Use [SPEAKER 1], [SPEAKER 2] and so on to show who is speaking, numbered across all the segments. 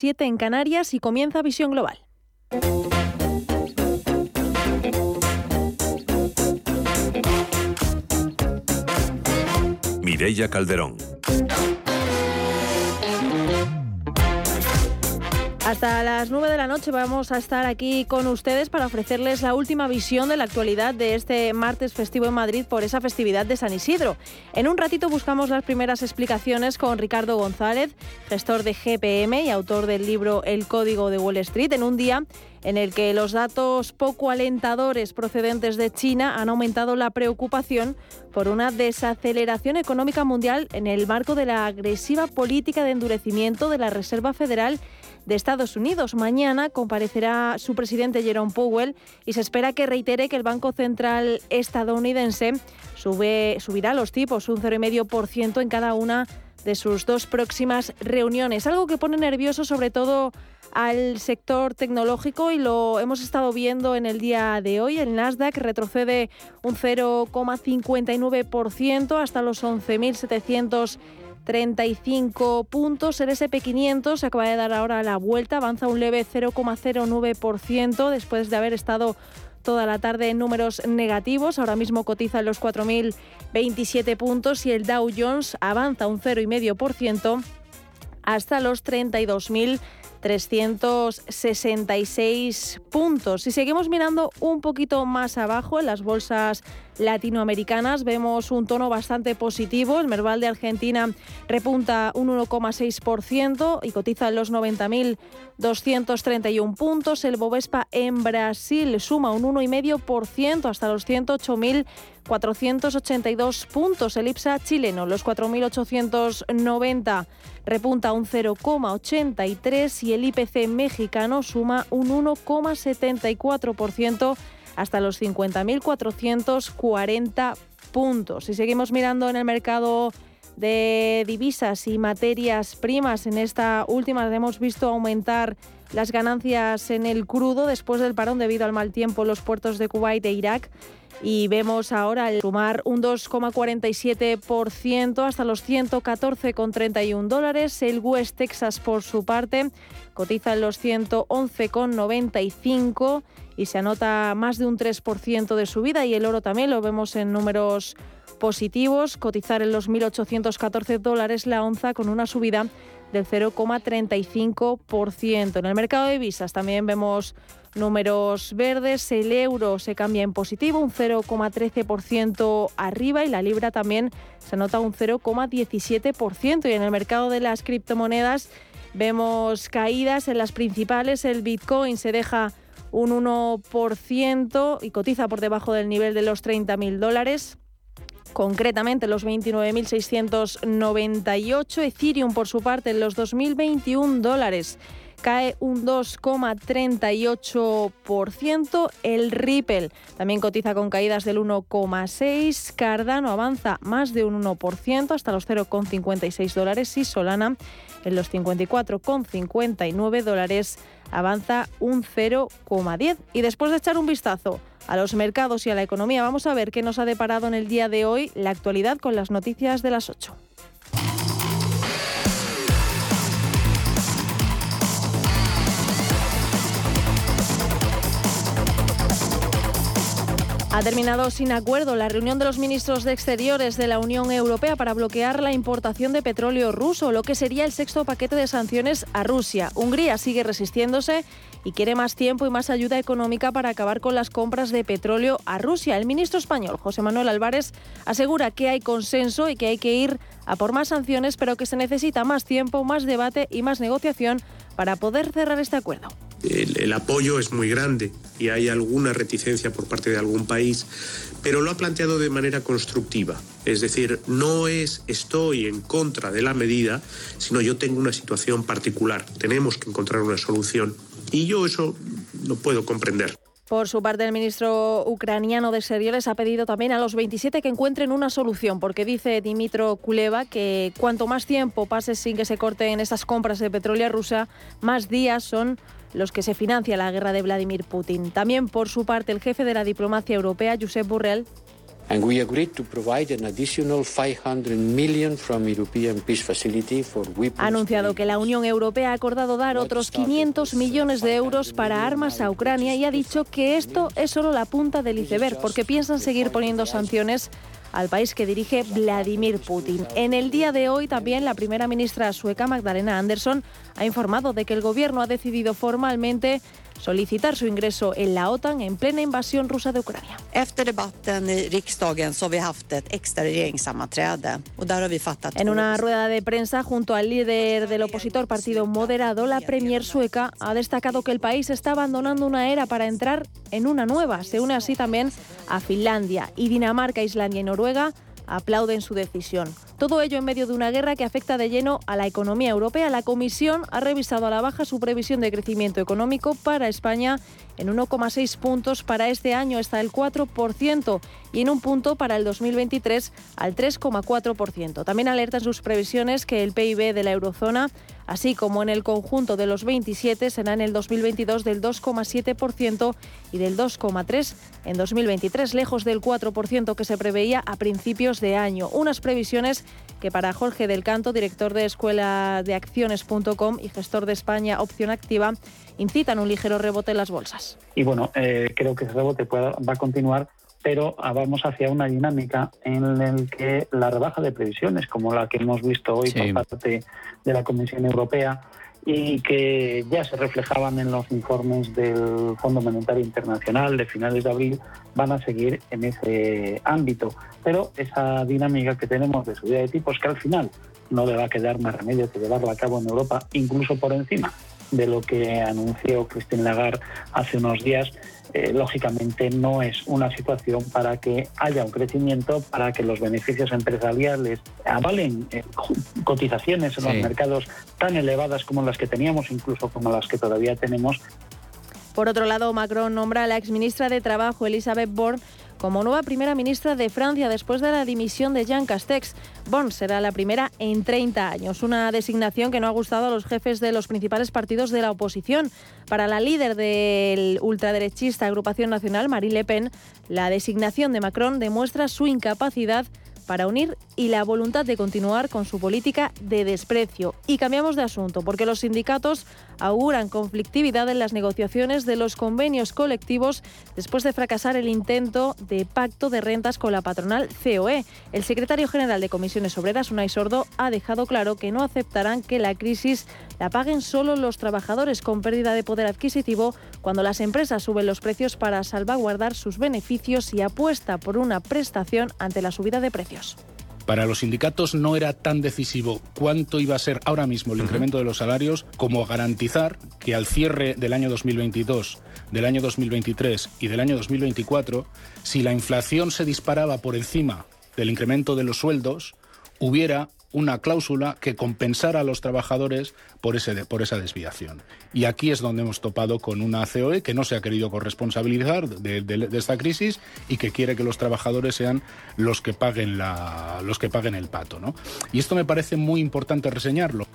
[SPEAKER 1] 7 en Canarias y comienza Visión Global.
[SPEAKER 2] Mireya Calderón.
[SPEAKER 1] Hasta las 9 de la noche vamos a estar aquí con ustedes para ofrecerles la última visión de la actualidad de este martes festivo en Madrid por esa festividad de San Isidro. En un ratito buscamos las primeras explicaciones con Ricardo González, gestor de GPM y autor del libro El Código de Wall Street, en un día en el que los datos poco alentadores procedentes de China han aumentado la preocupación por una desaceleración económica mundial en el marco de la agresiva política de endurecimiento de la Reserva Federal de Estados Unidos. Mañana comparecerá su presidente Jerome Powell y se espera que reitere que el Banco Central estadounidense sube, subirá los tipos un 0,5% en cada una de sus dos próximas reuniones. Algo que pone nervioso sobre todo al sector tecnológico y lo hemos estado viendo en el día de hoy. El Nasdaq retrocede un 0,59% hasta los 11.700 35 puntos. El SP500 se acaba de dar ahora la vuelta, avanza un leve 0,09% después de haber estado toda la tarde en números negativos. Ahora mismo cotiza en los 4.027 puntos y el Dow Jones avanza un 0,5% hasta los 32.000 366 puntos. Si seguimos mirando un poquito más abajo en las bolsas latinoamericanas vemos un tono bastante positivo. El Merval de Argentina repunta un 1,6% y cotiza en los 90.231 puntos. El Bovespa en Brasil suma un 1,5% hasta los 108.482 puntos. El IPSA chileno, los 4.890 repunta un 0,83 y el IPC mexicano suma un 1,74% hasta los 50.440 puntos. Si seguimos mirando en el mercado de divisas y materias primas, en esta última hemos visto aumentar las ganancias en el crudo después del parón debido al mal tiempo en los puertos de Kuwait e Irak y vemos ahora el sumar un 2,47% hasta los 114,31 dólares. El West Texas, por su parte, cotiza en los 111,95 y se anota más de un 3% de subida y el oro también lo vemos en números positivos, cotizar en los 1.814 dólares la onza con una subida del 0,35%. En el mercado de divisas también vemos números verdes, el euro se cambia en positivo, un 0,13% arriba y la libra también se anota un 0,17%. Y en el mercado de las criptomonedas vemos caídas en las principales, el Bitcoin se deja un 1% y cotiza por debajo del nivel de los 30.000 dólares concretamente los 29.698. Ethereum, por su parte, en los 2.021 dólares cae un 2,38%. El Ripple también cotiza con caídas del 1,6%. Cardano avanza más de un 1% hasta los 0,56 dólares y Solana en los 54,59 dólares avanza un 0,10. Y después de echar un vistazo a los mercados y a la economía, vamos a ver qué nos ha deparado en el día de hoy la actualidad con las noticias de las 8. Ha terminado sin acuerdo la reunión de los ministros de Exteriores de la Unión Europea para bloquear la importación de petróleo ruso, lo que sería el sexto paquete de sanciones a Rusia. Hungría sigue resistiéndose y quiere más tiempo y más ayuda económica para acabar con las compras de petróleo a Rusia. El ministro español, José Manuel Álvarez, asegura que hay consenso y que hay que ir a por más sanciones, pero que se necesita más tiempo, más debate y más negociación para poder cerrar este acuerdo
[SPEAKER 3] el, apoyo es muy grande y hay alguna reticencia por parte de algún país, pero lo ha planteado de manera constructiva. Es decir, no es estoy en contra de la medida, sino yo tengo una situación particular. Tenemos que encontrar una solución. Y yo eso lo puedo comprender.
[SPEAKER 1] Por su parte, el ministro ucraniano de Exteriores ha pedido también a los 27 que encuentren una solución, porque dice Dimitro Kuleva que cuanto más tiempo pase sin que se corten estas compras de petróleo a Rusia, más días son los que se financia la guerra de Vladimir Putin. También por su parte el jefe de la diplomacia europea, Josep Borrell,
[SPEAKER 2] And we agreed to provide an additional 500 million from European Peace Facility for
[SPEAKER 1] weapons. Ha anunciado que la Unión Europea ha acordado dar otros 500 millones de euros para armas a Ucrania y ha dicho que esto es solo la punta del iceberg porque piensan seguir poniendo sanciones al país que dirige Vladimir Putin. En el día de hoy también la primera ministra sueca Magdalena Andersson ha informado de que el gobierno ha decidido formalmente solicitar su ingreso en la OTAN en plena invasión rusa de Ucrania. En una rueda de prensa junto al líder del opositor Partido Moderado, la premier sueca ha destacado que el país está abandonando una era para entrar en una nueva. Se une así también a Finlandia y Dinamarca, Islandia y Noruega aplauden su decisión. Todo ello en medio de una guerra que afecta de lleno a la economía europea. La Comisión ha revisado a la baja su previsión de crecimiento económico para España en 1,6 puntos para este año hasta el 4% y en un punto para el 2023 al 3,4%. También alerta en sus previsiones que el PIB de la eurozona así como en el conjunto de los 27 será en el 2022 del 2,7% y del 2,3% en 2023, lejos del 4% que se preveía a principios de año. Unas previsiones que para Jorge del Canto, director de Escuela de Acciones.com y gestor de España Opción Activa, incitan un ligero rebote en las bolsas.
[SPEAKER 4] Y bueno, eh, creo que ese rebote va a continuar pero vamos hacia una dinámica en la que la rebaja de previsiones, como la que hemos visto hoy por parte de la Comisión Europea, y que ya se reflejaban en los informes del Fondo Monetario Internacional de finales de abril, van a seguir en ese ámbito. Pero esa dinámica que tenemos de subida de tipos, que al final no le va a quedar más remedio que llevarla a cabo en Europa, incluso por encima de lo que anunció Christine Lagarde hace unos días, eh, lógicamente no es una situación para que haya un crecimiento, para que los beneficios empresariales avalen eh, cotizaciones en los mercados tan elevadas como las que teníamos, incluso como las que todavía tenemos.
[SPEAKER 1] Por otro lado, Macron nombra a la exministra de Trabajo, Elisabeth Borne, como nueva primera ministra de Francia después de la dimisión de Jean Castex. Bon será la primera en 30 años, una designación que no ha gustado a los jefes de los principales partidos de la oposición. Para la líder del ultraderechista Agrupación Nacional, Marie Le Pen, la designación de Macron demuestra su incapacidad para unir y la voluntad de continuar con su política de desprecio. Y cambiamos de asunto, porque los sindicatos auguran conflictividad en las negociaciones de los convenios colectivos después de fracasar el intento de pacto de rentas con la patronal COE. El secretario general de Comisiones Obreras, Unai Sordo, ha dejado claro que no aceptarán que la crisis la paguen solo los trabajadores con pérdida de poder adquisitivo cuando las empresas suben los precios para salvaguardar sus beneficios y apuesta por una prestación ante la subida de precios.
[SPEAKER 5] Para los sindicatos no era tan decisivo cuánto iba a ser ahora mismo el incremento de los salarios como garantizar que al cierre del año 2022, del año 2023 y del año 2024, si la inflación se disparaba por encima del incremento de los sueldos, hubiera una cláusula que compensara a los trabajadores por, ese, por esa desviación. Y aquí es donde hemos topado con una COE que no se ha querido corresponsabilizar de, esta crisis y que quiere que los trabajadores sean los que paguen, la, los que paguen el pato. ¿no? Y esto me parece muy importante reseñarlo.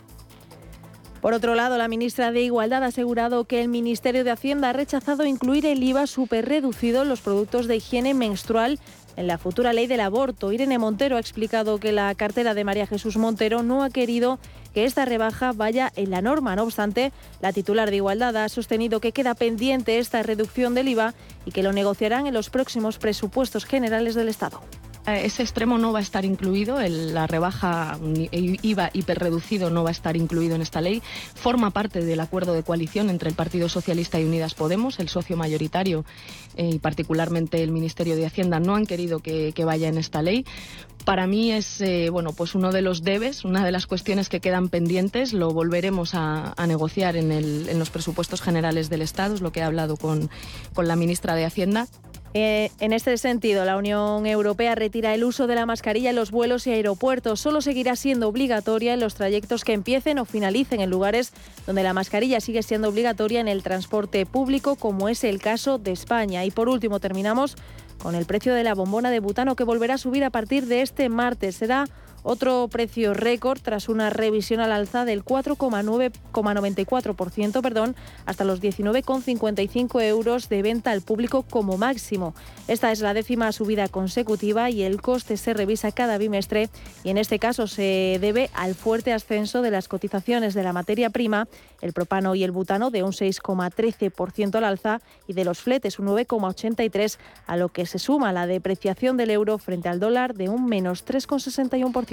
[SPEAKER 1] Por otro lado, la ministra de Igualdad ha asegurado que el Ministerio de Hacienda ha rechazado incluir el IVA superreducido en los productos de higiene menstrual en la futura ley del aborto. Irene Montero ha explicado que la cartera de María Jesús Montero no ha querido que esta rebaja vaya en la norma. No obstante, la titular de Igualdad ha sostenido que queda pendiente esta reducción del IVA y que lo negociarán en los próximos presupuestos generales del Estado.
[SPEAKER 6] Eh, ese extremo no va a estar incluido, la rebaja IVA hiperreducido no va a estar incluido en esta ley. Forma parte del acuerdo de coalición entre el Partido Socialista y Unidas Podemos, el socio mayoritario eh, y particularmente el Ministerio de Hacienda no han querido que, vaya en esta ley. Para mí es eh, bueno, pues uno de los debes, una de las cuestiones que quedan pendientes. Lo volveremos a, negociar en, los presupuestos generales del Estado, es lo que he hablado con la ministra de Hacienda.
[SPEAKER 1] Eh, en este sentido, la Unión Europea retira el uso de la mascarilla en los vuelos y aeropuertos. Solo seguirá siendo obligatoria en los trayectos que empiecen o finalicen en lugares donde la mascarilla sigue siendo obligatoria en el transporte público, como es el caso de España. Y por último, terminamos con el precio de la bombona de butano que volverá a subir a partir de este martes. Será Otro precio récord tras una revisión al alza del 4,94% perdón, hasta los 19,55 euros de venta al público como máximo. Esta es la décima subida consecutiva y el coste se revisa cada bimestre y en este caso se debe al fuerte ascenso de las cotizaciones de la materia prima, el propano y el butano de un 6,13% al alza y de los fletes un 9,83%, a lo que se suma la depreciación del euro frente al dólar de un menos 3,61%.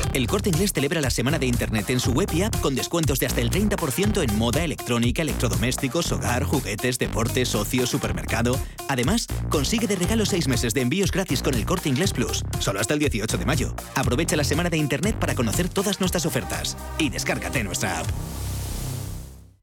[SPEAKER 7] El Corte Inglés celebra la semana de Internet en su web y app con descuentos de hasta el 30% en moda, electrónica, electrodomésticos, hogar, juguetes, deportes, ocio, supermercado. Además, consigue de regalo seis meses de envíos gratis con el Corte Inglés Plus, solo hasta el 18 de mayo. Aprovecha la semana de Internet para conocer todas nuestras ofertas y descárgate nuestra app.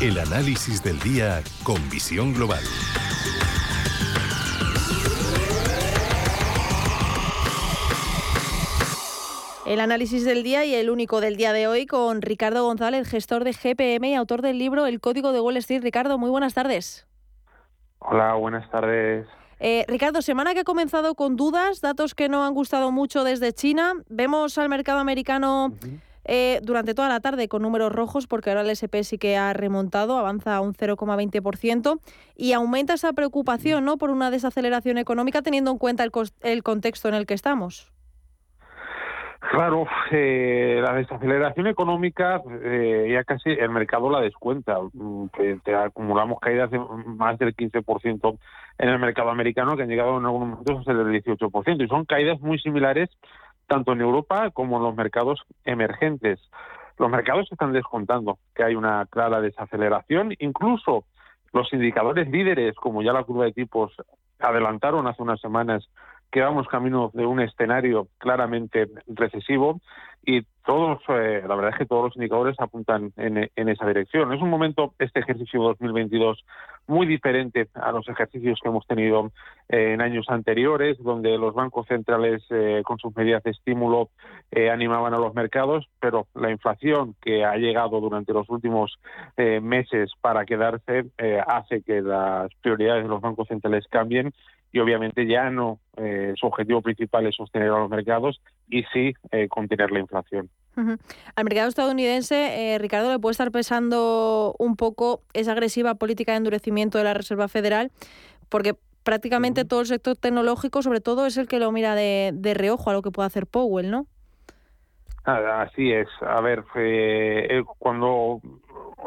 [SPEAKER 8] El análisis del día con visión global.
[SPEAKER 1] El análisis del día y el único del día de hoy con Ricardo González, gestor de GPM y autor del libro El Código de Wall Street. Ricardo, muy buenas tardes.
[SPEAKER 9] Hola, buenas tardes.
[SPEAKER 1] Eh, Ricardo, semana que ha comenzado con dudas, datos que no han gustado mucho desde China. Vemos al mercado americano eh, durante toda la tarde con números rojos, porque ahora el SP sí que ha remontado, avanza a un 0,20% y aumenta esa preocupación ¿no? por una desaceleración económica teniendo en cuenta el, contexto en el que estamos.
[SPEAKER 9] Claro, eh, la desaceleración económica eh, ya casi el mercado la descuenta. Mm, acumulamos caídas de más del 15% en el mercado americano que han llegado en algunos momentos a ser del 18%. Y son caídas muy similares tanto en Europa como en los mercados emergentes. Los mercados están descontando que hay una clara desaceleración, incluso los indicadores líderes, como ya la curva de tipos adelantaron hace unas semanas, que vamos camino de un escenario claramente recesivo y todos, eh, la verdad es que todos los indicadores apuntan en, esa dirección. Es un momento, este ejercicio 2022, muy diferente a los ejercicios que hemos tenido eh, en años anteriores, donde los bancos centrales eh, con sus medidas de estímulo animaban a los mercados, pero la inflación que ha llegado durante los últimos meses para quedarse hace que las prioridades de los bancos centrales cambien y obviamente ya no su objetivo principal es sostener a los mercados y sí contener la inflación.
[SPEAKER 1] Al mercado estadounidense, eh, Ricardo, le puede estar pesando un poco esa agresiva política de endurecimiento de la Reserva Federal, porque prácticamente todo el sector tecnológico, sobre todo, es el que lo mira de, reojo a lo que puede hacer Powell, ¿no?
[SPEAKER 9] Ah, así es. A ver, eh, cuando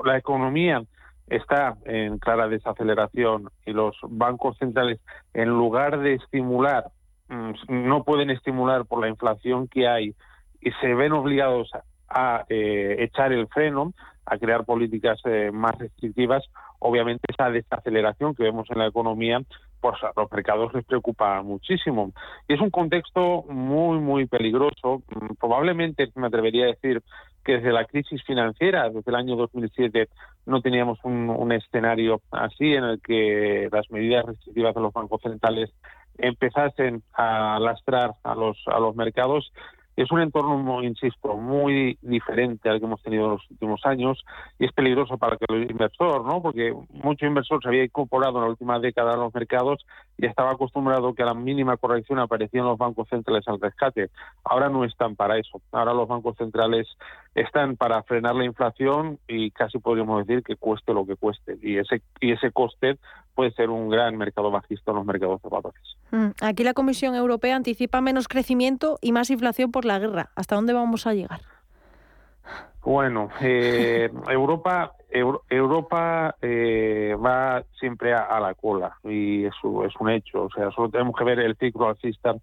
[SPEAKER 9] la economía está en clara desaceleración y los bancos centrales, en lugar de estimular, mm, no pueden estimular por la inflación que hay y se ven obligados a eh, echar el freno, a crear políticas eh, más restrictivas, obviamente esa desaceleración que vemos en la economía, pues a los mercados les preocupa muchísimo. Y es un contexto muy, muy peligroso. Mm, probablemente me atrevería a decir que desde la crisis financiera, desde el año 2007, no teníamos un, escenario así en el que las medidas restrictivas de los bancos centrales empezasen a lastrar a los, a los mercados Es un entorno, insisto, muy diferente al que hemos tenido en los últimos años y es peligroso para el inversor, ¿no? Porque mucho inversor se había incorporado en la última década a los mercados y estaba acostumbrado que a la mínima corrección aparecían los bancos centrales al rescate. Ahora no están para eso. Ahora los bancos centrales están para frenar la inflación y casi podríamos decir que cueste lo que cueste. Y ese, y ese coste puede ser un gran mercado bajista en los mercados de valores.
[SPEAKER 1] Mm, aquí la Comisión Europea anticipa menos crecimiento y más inflación por la guerra. ¿Hasta dónde vamos a llegar?
[SPEAKER 9] Bueno, eh, Europa Europa eh, va siempre a, la cola y eso es un hecho. O sea, solo tenemos que ver el ciclo alcista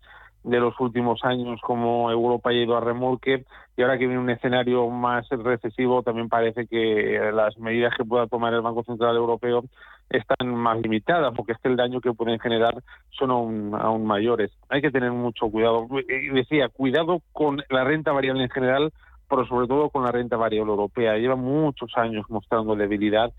[SPEAKER 9] de los últimos años como Europa ha ido a remolque y ahora que viene un escenario más recesivo también parece que las medidas que pueda tomar el Banco Central Europeo están más limitadas porque es que el daño que pueden generar son aún, aún mayores. Hay que tener mucho cuidado. Decía, cuidado con la renta variable en general, pero sobre todo con la renta variable europea. Lleva muchos años mostrando debilidad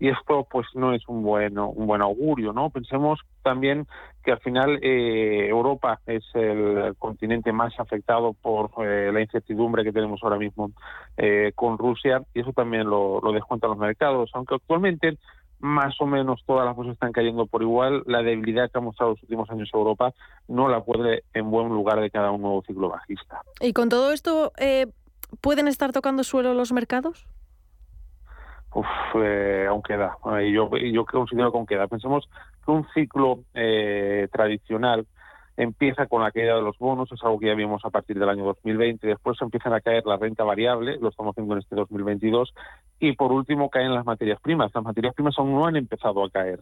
[SPEAKER 9] y esto pues no es un bueno un buen augurio no pensemos también que al final eh, Europa es el continente más afectado por eh, la incertidumbre que tenemos ahora mismo eh, con Rusia y eso también lo, lo descuentan los mercados aunque actualmente más o menos todas las cosas están cayendo por igual. La debilidad que ha mostrado los últimos años Europa no la puede en buen lugar de cada un nuevo ciclo bajista.
[SPEAKER 1] ¿Y con todo esto pueden estar tocando suelo los mercados?
[SPEAKER 9] Uf, eh, aún queda. Yo, yo considero que aún queda. Pensemos que un ciclo eh, tradicional empieza con la caída de los bonos, es algo que ya vimos a partir del año 2020, después empiezan a caer la renta variable, lo estamos haciendo en este 2022, y por último caen las materias primas. Las materias primas aún no han empezado a caer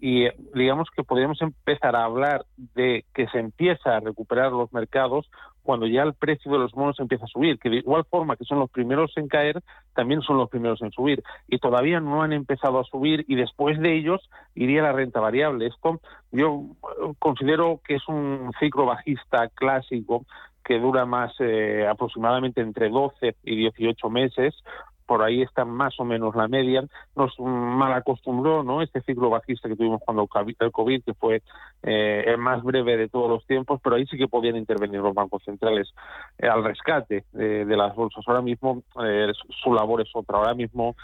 [SPEAKER 9] y digamos que podríamos empezar a hablar de que se empieza a recuperar los mercados cuando ya el precio de los bonos empieza a subir, que de igual forma que son los primeros en caer, también son los primeros en subir. Y todavía no han empezado a subir y después de ellos iría la renta variable. Esto yo considero que es un ciclo bajista clásico que dura más eh, aproximadamente entre 12 y 18 meses, por ahí está más o menos la media. Nos mal acostumbró ¿no? este ciclo bajista que tuvimos cuando el COVID, que fue eh, el más breve de todos los tiempos, pero ahí sí que podían intervenir los bancos centrales eh, al rescate de las bolsas. Ahora mismo eh, su labor es otra. Ahora mismo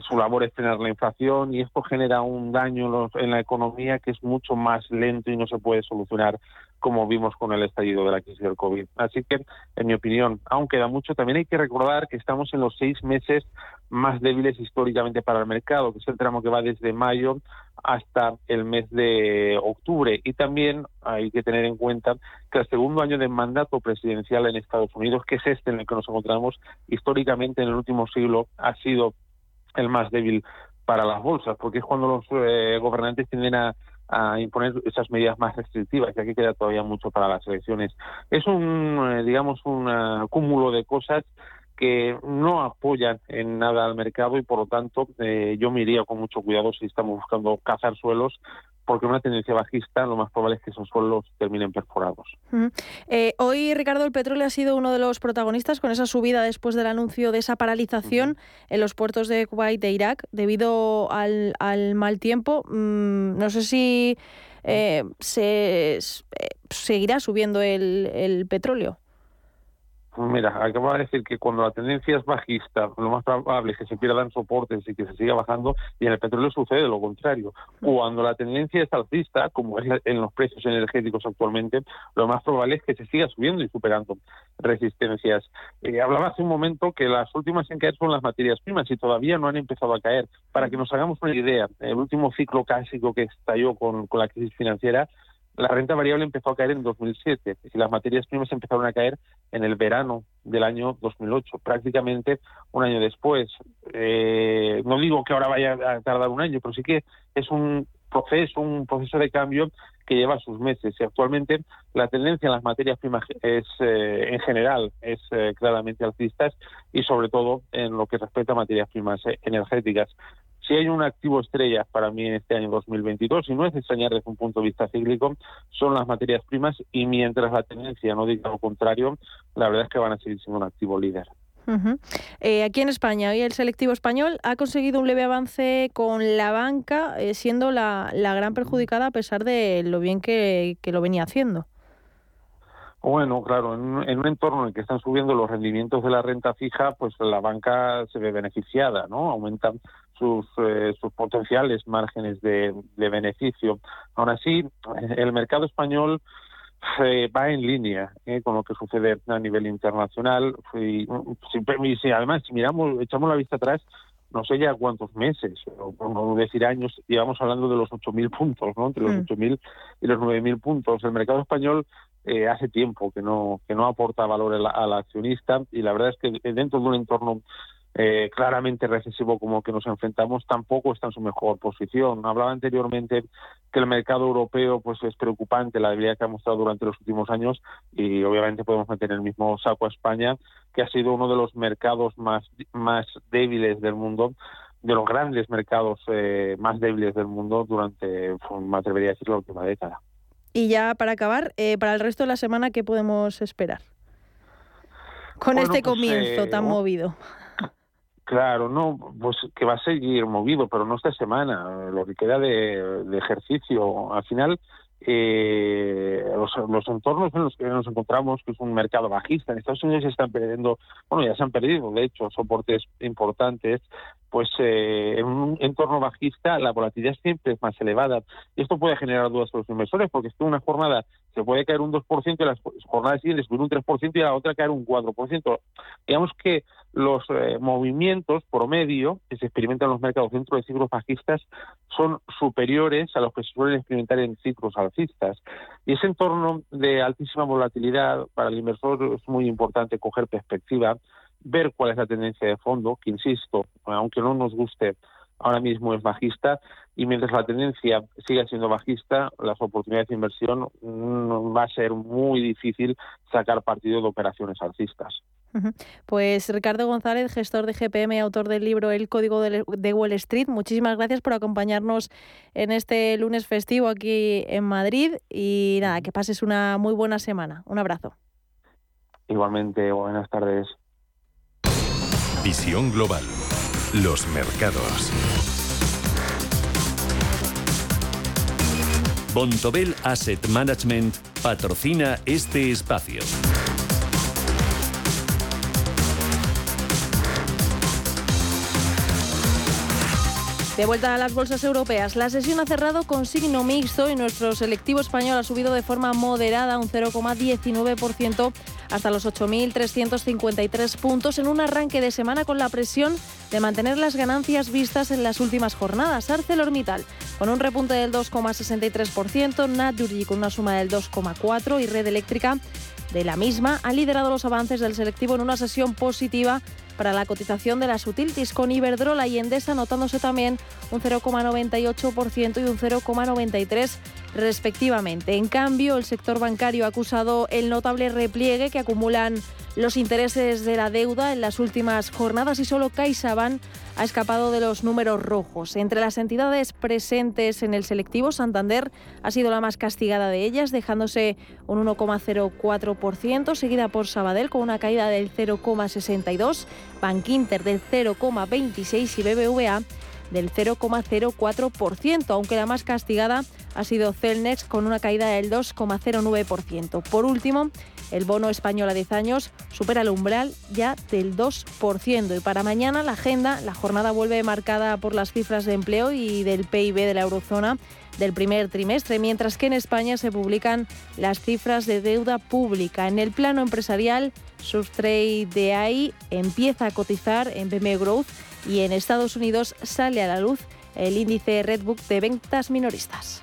[SPEAKER 9] su labor es frenar la inflación y esto genera un daño en la economía que es mucho más lento y no se puede solucionar como vimos con el estallido de la crisis del COVID. Así que, en mi opinión, aún queda mucho. También hay que recordar que estamos en los seis meses más débiles históricamente para el mercado, que es el tramo que va desde mayo hasta el mes de octubre. Y también hay que tener en cuenta que el segundo año de mandato presidencial en Estados Unidos, que es este en el que nos encontramos históricamente en el último siglo, ha sido el más débil para las bolsas, porque es cuando los eh, gobernantes tienden a imponer esas medidas más restrictivas, que aquí queda todavía mucho para las elecciones. Es un, eh, digamos, un eh, cúmulo de cosas que no apoyan en nada al mercado y por lo tanto eh, yo me iría con mucho cuidado si estamos buscando cazar suelos porque una tendencia bajista lo más probable es que esos suelos terminen perforados.
[SPEAKER 1] Eh, hoy, Ricardo, el petróleo ha sido uno de los protagonistas con esa subida después del anuncio de esa paralización en los puertos de Kuwait e Irak debido al, mal tiempo. Mm, no sé si eh, se, eh, seguirá subiendo el petróleo.
[SPEAKER 9] Mira, acabo de decir que cuando la tendencia es bajista, lo más probable es que se pierdan soportes y que se siga bajando, y en el petróleo sucede lo contrario. Cuando la tendencia es alcista, como es en los precios energéticos actualmente, lo más probable es que se siga subiendo y superando resistencias. Eh, hablaba hace un momento que las últimas en caer son las materias primas y todavía no han empezado a caer. Para que nos hagamos una idea, el último ciclo clásico que estalló con, con la crisis financiera la renta variable empezó a caer en 2007 y las materias primas empezaron a caer en el verano del año 2008, prácticamente un año después. Eh, no digo que ahora vaya a tardar un año, pero sí que es un proceso, un proceso de cambio que lleva sus meses. Y actualmente la tendencia en las materias primas es, eh, en general, es eh, claramente alcista y sobre todo en lo que respecta a materias primas energéticas. Si hay un activo estrella para mí en este año 2022, y no es extrañar desde un punto de vista cíclico, son las materias primas y mientras la tendencia no diga lo contrario, la verdad es que van a seguir siendo un activo líder.
[SPEAKER 1] Eh, aquí en España, hoy el selectivo español ha conseguido un leve avance con la banca, eh, siendo la, gran perjudicada a pesar de lo bien que, que lo venía haciendo.
[SPEAKER 9] Bueno, claro, en, un entorno en el que están subiendo los rendimientos de la renta fija, pues la banca se ve beneficiada, ¿no? Aumentan sus, eh, sus potenciales márgenes de, beneficio. Aún así, el mercado español eh, va en línea eh, con lo que sucede a nivel internacional. Y, si, además, si miramos, echamos la vista atrás, no sé ya cuántos meses, o no decir años, íbamos hablando de los 8.000 puntos, ¿no? Entre los 8.000 mm. y los 9.000 puntos. El mercado español eh, hace tiempo que no que no aporta valor al, accionista y la verdad es que dentro de un entorno eh, claramente recesivo como que nos enfrentamos tampoco está en su mejor posición. Hablaba anteriormente que el mercado europeo pues es preocupante la debilidad que ha mostrado durante los últimos años y obviamente podemos meter en el mismo saco a España que ha sido uno de los mercados más más débiles del mundo de los grandes mercados eh, más débiles del mundo durante, pues, me atrevería a decir, la última década.
[SPEAKER 1] Y ya para acabar, eh, para el resto de la semana, ¿qué podemos esperar? Con este pues, comienzo tan eh, movido.
[SPEAKER 9] Claro, no, pues que va a seguir movido, pero no esta semana, lo que queda de, de ejercicio. Al final, eh, los, los, entornos en los que nos encontramos, que es un mercado bajista, en Estados Unidos se están perdiendo, bueno, ya se han perdido, de hecho, soportes importantes, pues eh, en un entorno bajista la volatilidad siempre es más elevada. Y esto puede generar dudas para los inversores, porque es una jornada se puede caer un 2% y las jornadas siguientes subir un 3% y la otra caer un 4%. Digamos que los eh, movimientos promedio que se experimentan en los mercados dentro de ciclos bajistas son superiores a los que se suelen experimentar en ciclos alcistas. Y ese entorno de altísima volatilidad para el inversor es muy importante coger perspectiva, ver cuál es la tendencia de fondo, que insisto, aunque no nos guste, ahora mismo es bajista y mientras la tendencia siga siendo bajista, las oportunidades de inversión mm, va a ser muy difícil sacar partido de operaciones alcistas.
[SPEAKER 1] Pues Ricardo González, gestor de GPM, autor del libro El Código de Wall Street, muchísimas gracias por acompañarnos en este lunes festivo aquí en Madrid y nada, que pases una muy buena semana. Un abrazo.
[SPEAKER 9] Igualmente, buenas tardes.
[SPEAKER 8] Visión Global. Los mercados.
[SPEAKER 10] Bontobel Asset Management patrocina este espacio.
[SPEAKER 1] De vuelta a las bolsas europeas, la sesión ha cerrado con signo mixto y nuestro selectivo español ha subido de forma moderada un 0,19% hasta los 8.353 puntos en un arranque de semana con la presión de mantener las ganancias vistas en las últimas jornadas. ArcelorMittal con un repunte del 2,63%, Naturgy con una suma del 2,4% y Red Eléctrica de la misma ha liderado los avances del selectivo en una sesión positiva para la cotización de las utilities, con Iberdrola y Endesa notándose también un 0,98% y un 0,93% respectivamente. En cambio, el sector bancario ha acusado el notable repliegue que acumulan los intereses de la deuda en las últimas jornadas y solo CaixaBank ha escapado de los números rojos. Entre las entidades presentes en el selectivo, Santander ha sido la más castigada de ellas, dejándose un 1,04%, seguida por Sabadell con una caída del 0,62%, Bankinter del 0,26% y BBVA del 0,04%, aunque la más castigada ha sido Celnex con una caída del 2,09%. Por último, el bono español a 10 años supera el umbral ya del 2%. Y para mañana la agenda, la jornada vuelve marcada por las cifras de empleo y del PIB de la eurozona del primer trimestre, mientras que en España se publican las cifras de deuda pública. En el plano empresarial, Subtrade de empieza a cotizar en BME Growth y en Estados Unidos sale a la luz el índice Redbook de ventas minoristas.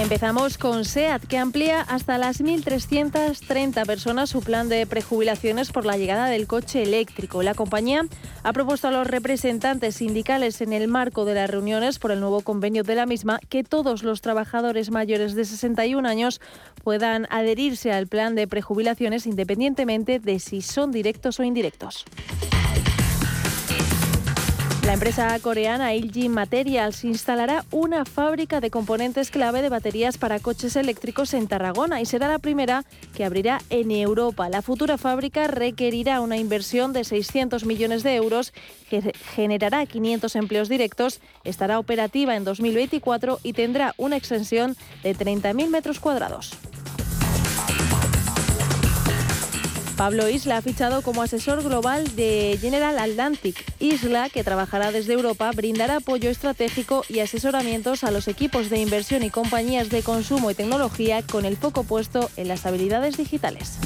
[SPEAKER 1] Empezamos con SEAT, que amplía hasta las 1.330 personas su plan de prejubilaciones por la llegada del coche eléctrico. La compañía ha propuesto a los representantes sindicales en el marco de las reuniones por el nuevo convenio de la misma que todos los trabajadores mayores de 61 años puedan adherirse al plan de prejubilaciones independientemente de si son directos o indirectos. La empresa coreana LG Materials instalará una fábrica de componentes clave de baterías para coches eléctricos en Tarragona y será la primera que abrirá en Europa. La futura fábrica requerirá una inversión de 600 millones de euros que generará 500 empleos directos, estará operativa en 2024 y tendrá una extensión de 30.000 metros cuadrados. Pablo Isla ha fichado como asesor global de General Atlantic. Isla, que trabajará desde Europa, brindará apoyo estratégico y asesoramientos a los equipos de inversión y compañías de consumo y tecnología con el foco puesto en las habilidades digitales.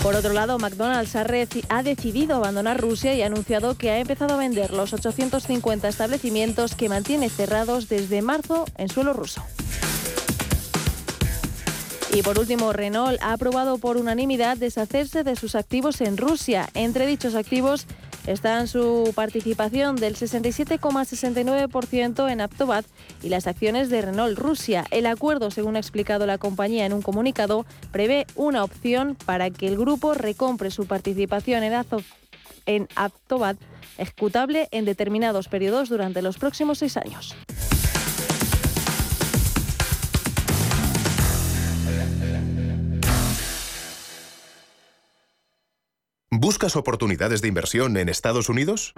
[SPEAKER 1] Por otro lado, McDonald's ha, decidido abandonar Rusia y ha anunciado que ha empezado a vender los 850 establecimientos que mantiene cerrados desde marzo en suelo ruso. Y por último, Renault ha aprobado por unanimidad deshacerse de sus activos en Rusia. Entre dichos activos están su participación del 67,69% en Aptobat y las acciones de Renault Rusia. El acuerdo, según ha explicado la compañía en un comunicado, prevé una opción para que el grupo recompre su participación en, Azo- en Aptobat, ejecutable en determinados periodos durante los próximos seis años.
[SPEAKER 8] ¿Buscas oportunidades de inversión en Estados Unidos?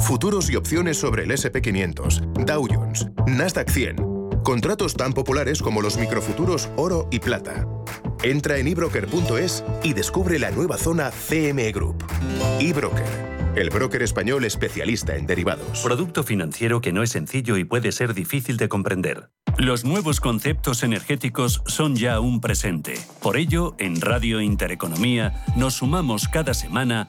[SPEAKER 8] Futuros y opciones sobre el SP500, Dow Jones, Nasdaq 100. Contratos tan populares como los microfuturos oro y plata. Entra en ebroker.es y descubre la nueva zona CME Group. eBroker, el broker español especialista en derivados.
[SPEAKER 10] Producto financiero que no es sencillo y puede ser difícil de comprender. Los nuevos conceptos energéticos son ya un presente. Por ello, en Radio Intereconomía nos sumamos cada semana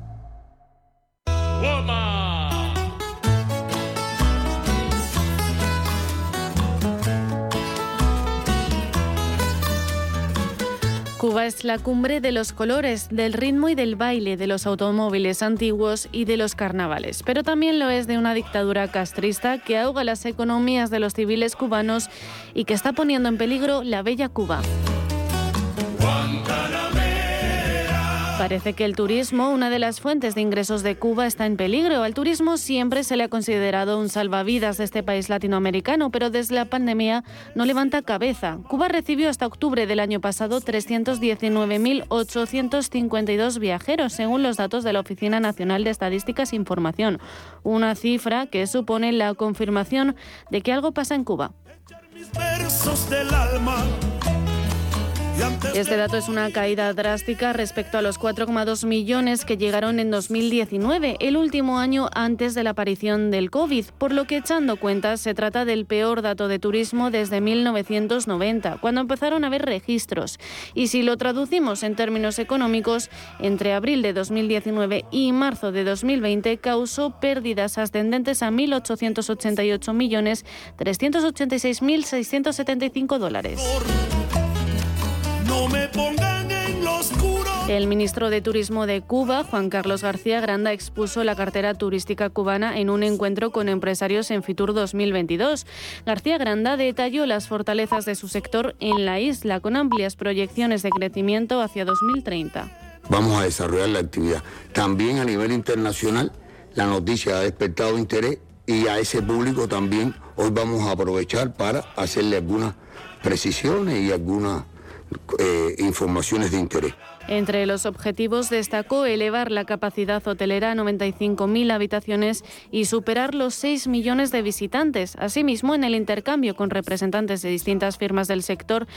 [SPEAKER 6] Cuba es la cumbre de los colores, del ritmo y del baile, de los automóviles antiguos y de los carnavales. Pero también lo es de una dictadura castrista que ahoga las economías de los civiles cubanos y que está poniendo en peligro la bella Cuba. Parece que el turismo, una de las fuentes de ingresos de Cuba, está en peligro. Al turismo siempre se le ha considerado un salvavidas de este país latinoamericano, pero desde la pandemia no levanta cabeza. Cuba recibió hasta octubre del año pasado 319.852 viajeros, según los datos de la Oficina Nacional de Estadísticas e Información. Una cifra que supone la confirmación de que algo pasa en Cuba. Este dato es una caída drástica respecto a los 4,2 millones que llegaron en 2019, el último año antes de la aparición del COVID, por lo que echando cuentas se trata del peor dato de turismo desde 1990, cuando empezaron a haber registros. Y si lo traducimos en términos económicos, entre abril de 2019 y marzo de 2020 causó pérdidas ascendentes a 1.888.386.675 dólares.
[SPEAKER 11] No me pongan en lo oscuro.
[SPEAKER 6] El ministro de Turismo de Cuba, Juan Carlos García Granda, expuso la cartera turística cubana en un encuentro con empresarios en Fitur 2022. García Granda detalló las fortalezas de su sector en la isla, con amplias proyecciones de crecimiento hacia 2030.
[SPEAKER 12] Vamos a desarrollar la actividad. También a nivel internacional, la noticia ha despertado interés y a ese público también hoy vamos a aprovechar para hacerle algunas precisiones y algunas eh, informaciones de interés.
[SPEAKER 6] Entre los objetivos destacó elevar la capacidad hotelera a 95.000 habitaciones y superar los 6 millones de visitantes. Asimismo, en el intercambio con representantes de distintas firmas del sector,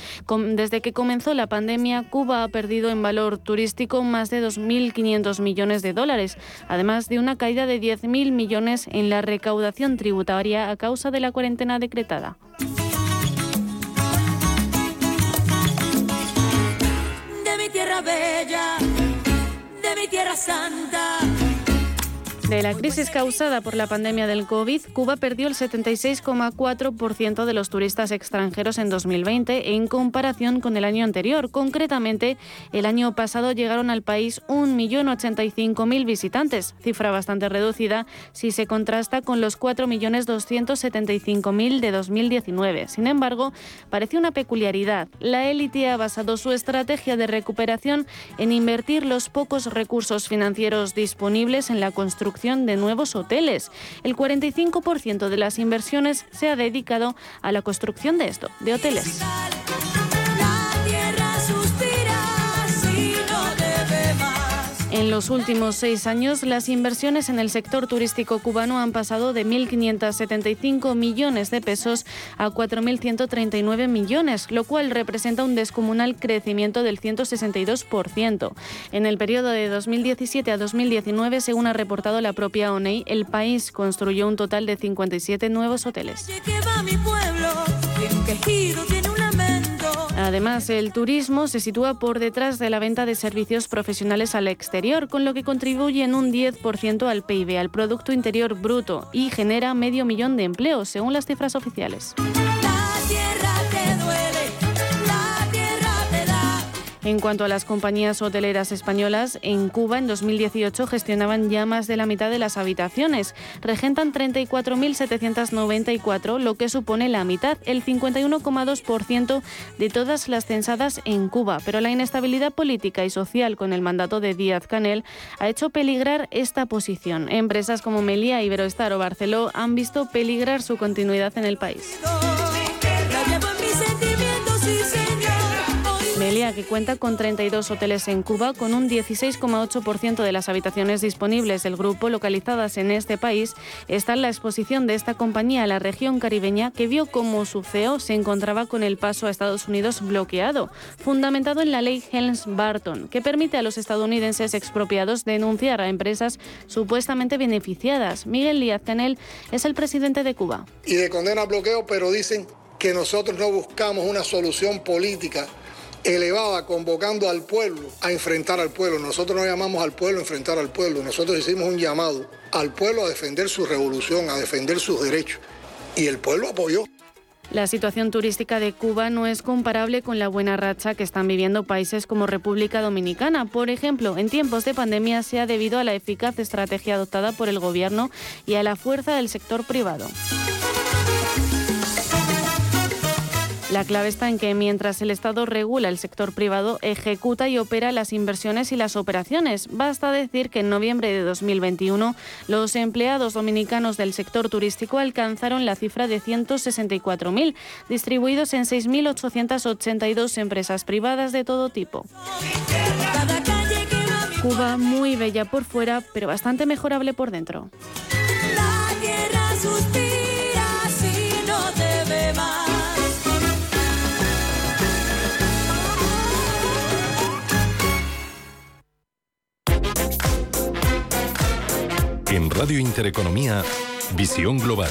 [SPEAKER 6] desde que comenzó la pandemia, Cuba ha perdido en valor turístico más de 2.500 millones de dólares, además de una caída de 10.000 millones en la recaudación tributaria a causa de la cuarentena decretada.
[SPEAKER 11] De mi tierra santa.
[SPEAKER 6] De la crisis causada por la pandemia del COVID, Cuba perdió el 76,4% de los turistas extranjeros en 2020 en comparación con el año anterior. Concretamente, el año pasado llegaron al país 1.085.000 visitantes, cifra bastante reducida si se contrasta con los 4.275.000 de 2019. Sin embargo, parece una peculiaridad. La élite ha basado su estrategia de recuperación en invertir los pocos recursos financieros disponibles en la construcción de nuevos hoteles. El 45% de las inversiones se ha dedicado a la construcción de esto, de hoteles. En los últimos seis años, las inversiones en el sector turístico cubano han pasado de 1.575 millones de pesos a 4.139 millones, lo cual representa un descomunal crecimiento del 162%. En el periodo de 2017 a 2019, según ha reportado la propia ONEI, el país construyó un total de 57 nuevos hoteles. Además, el turismo se sitúa por detrás de la venta de servicios profesionales al exterior, con lo que contribuye en un 10% al PIB, al Producto Interior Bruto, y genera medio millón de empleos, según las cifras oficiales. En cuanto a las compañías hoteleras españolas, en Cuba en 2018 gestionaban ya más de la mitad de las habitaciones. Regentan 34.794, lo que supone la mitad, el 51,2% de todas las censadas en Cuba. Pero la inestabilidad política y social con el mandato de Díaz Canel ha hecho peligrar esta posición. Empresas como Melia, Iberoestar o Barceló han visto peligrar su continuidad en el país. Melia, que cuenta con 32 hoteles en Cuba, con un 16,8% de las habitaciones disponibles del grupo localizadas en este país, está en la exposición de esta compañía a la región caribeña que vio cómo su CEO se encontraba con el paso a Estados Unidos bloqueado, fundamentado en la ley Helms-Barton, que permite a los estadounidenses expropiados denunciar a empresas supuestamente beneficiadas. Miguel Díaz Canel es el presidente de Cuba.
[SPEAKER 13] Y de condena bloqueo, pero dicen que nosotros no buscamos una solución política elevada convocando al pueblo a enfrentar al pueblo. Nosotros no llamamos al pueblo a enfrentar al pueblo, nosotros hicimos un llamado al pueblo a defender su revolución, a defender sus derechos. Y el pueblo apoyó.
[SPEAKER 6] La situación turística de Cuba no es comparable con la buena racha que están viviendo países como República Dominicana. Por ejemplo, en tiempos de pandemia se ha debido a la eficaz estrategia adoptada por el gobierno y a la fuerza del sector privado. La clave está en que mientras el Estado regula el sector privado, ejecuta y opera las inversiones y las operaciones. Basta decir que en noviembre de 2021 los empleados dominicanos del sector turístico alcanzaron la cifra de 164.000, distribuidos en 6.882 empresas privadas de todo tipo. Cuba muy bella por fuera, pero bastante mejorable por dentro.
[SPEAKER 14] En Radio Intereconomía, Visión Global.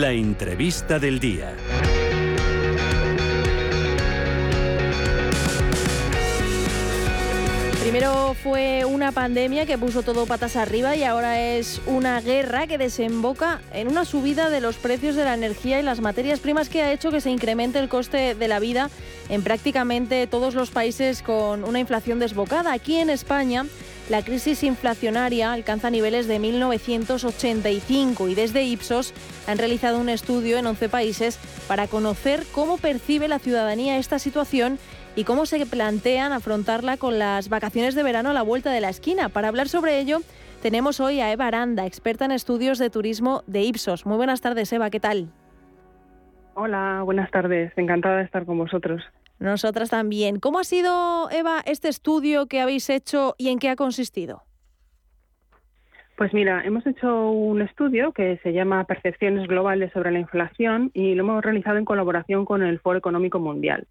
[SPEAKER 10] la entrevista del día.
[SPEAKER 1] Primero fue una pandemia que puso todo patas arriba y ahora es una guerra que desemboca en una subida de los precios de la energía y las materias primas que ha hecho que se incremente el coste de la vida en prácticamente todos los países con una inflación desbocada. Aquí en España la crisis inflacionaria alcanza niveles de 1985 y desde Ipsos han realizado un estudio en 11 países para conocer cómo percibe la ciudadanía esta situación y cómo se plantean afrontarla con las vacaciones de verano a la vuelta de la esquina. Para hablar sobre ello, tenemos hoy a Eva Aranda, experta en estudios de turismo de Ipsos. Muy buenas tardes, Eva, ¿qué tal?
[SPEAKER 15] Hola, buenas tardes. Encantada de estar con vosotros.
[SPEAKER 1] Nosotras también. ¿Cómo ha sido, Eva, este estudio que habéis hecho y en qué ha consistido?
[SPEAKER 15] Pues mira, hemos hecho un estudio que se llama Percepciones Globales sobre la Inflación y lo hemos realizado en colaboración con el Foro Económico Mundial.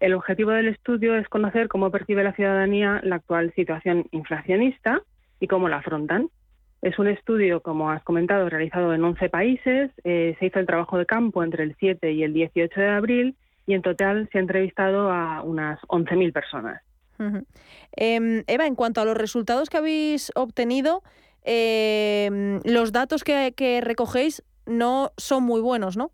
[SPEAKER 15] El objetivo del estudio es conocer cómo percibe la ciudadanía la actual situación inflacionista y cómo la afrontan. Es un estudio, como has comentado, realizado en 11 países. Eh, se hizo el trabajo de campo entre el 7 y el 18 de abril y en total se ha entrevistado a unas 11.000 personas.
[SPEAKER 1] Em, Eva, en cuanto a los resultados que habéis obtenido, em, los datos que, recogéis no son muy buenos, ¿no?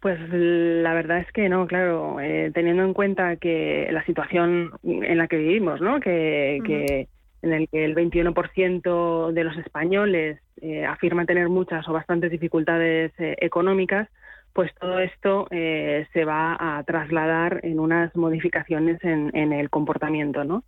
[SPEAKER 15] Pues la verdad es que no, claro, eh, teniendo en cuenta que la situación en la que vivimos, ¿no? Que, en el que el 21% de los españoles eh, afirma tener muchas o bastantes dificultades eh, económicas, pues todo esto eh, se va a trasladar en unas modificaciones en, el comportamiento, ¿no?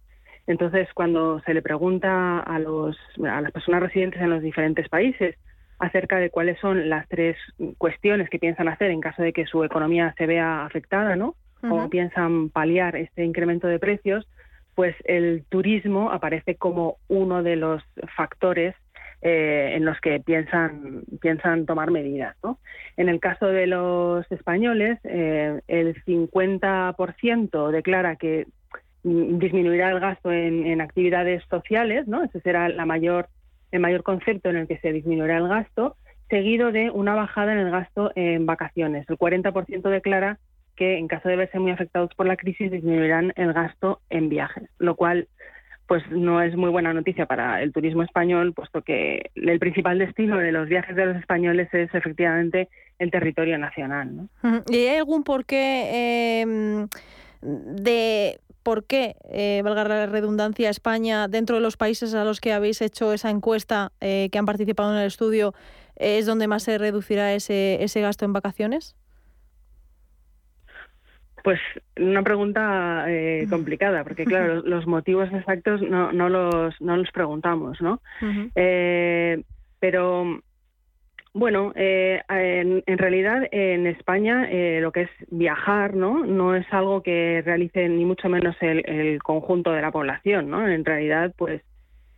[SPEAKER 15] Entonces, cuando se le pregunta a, los, a las personas residentes en los diferentes países acerca de cuáles son las tres cuestiones que piensan hacer en caso de que su economía se vea afectada, ¿no? O piensan paliar este incremento de precios, pues el turismo aparece como uno de los factores eh, en los que piensan, piensan tomar medidas. ¿no? En el caso de los españoles, eh, el 50% declara que disminuirá el gasto en, actividades sociales, ¿no? ese será la mayor, el mayor concepto en el que se disminuirá el gasto, seguido de una bajada en el gasto en vacaciones. El 40% declara que en caso de verse muy afectados por la crisis disminuirán el gasto en viajes, lo cual pues no es muy buena noticia para el turismo español, puesto que el principal destino de los viajes de los españoles es efectivamente el territorio nacional.
[SPEAKER 1] ¿Y hay algún porqué em, de por qué, eh, valga la redundancia, España, dentro de los países a los que habéis hecho esa encuesta, eh, que han participado en el estudio, es donde más se reducirá ese, ese gasto en vacaciones?
[SPEAKER 15] Pues una pregunta eh, complicada, porque claro, los, motivos exactos no, no, los, no los preguntamos, ¿no? Eh, pero bueno, eh, en, realidad en España lo que es viajar, ¿no? No es algo que realice ni mucho menos el, el conjunto de la población, ¿no? En realidad, pues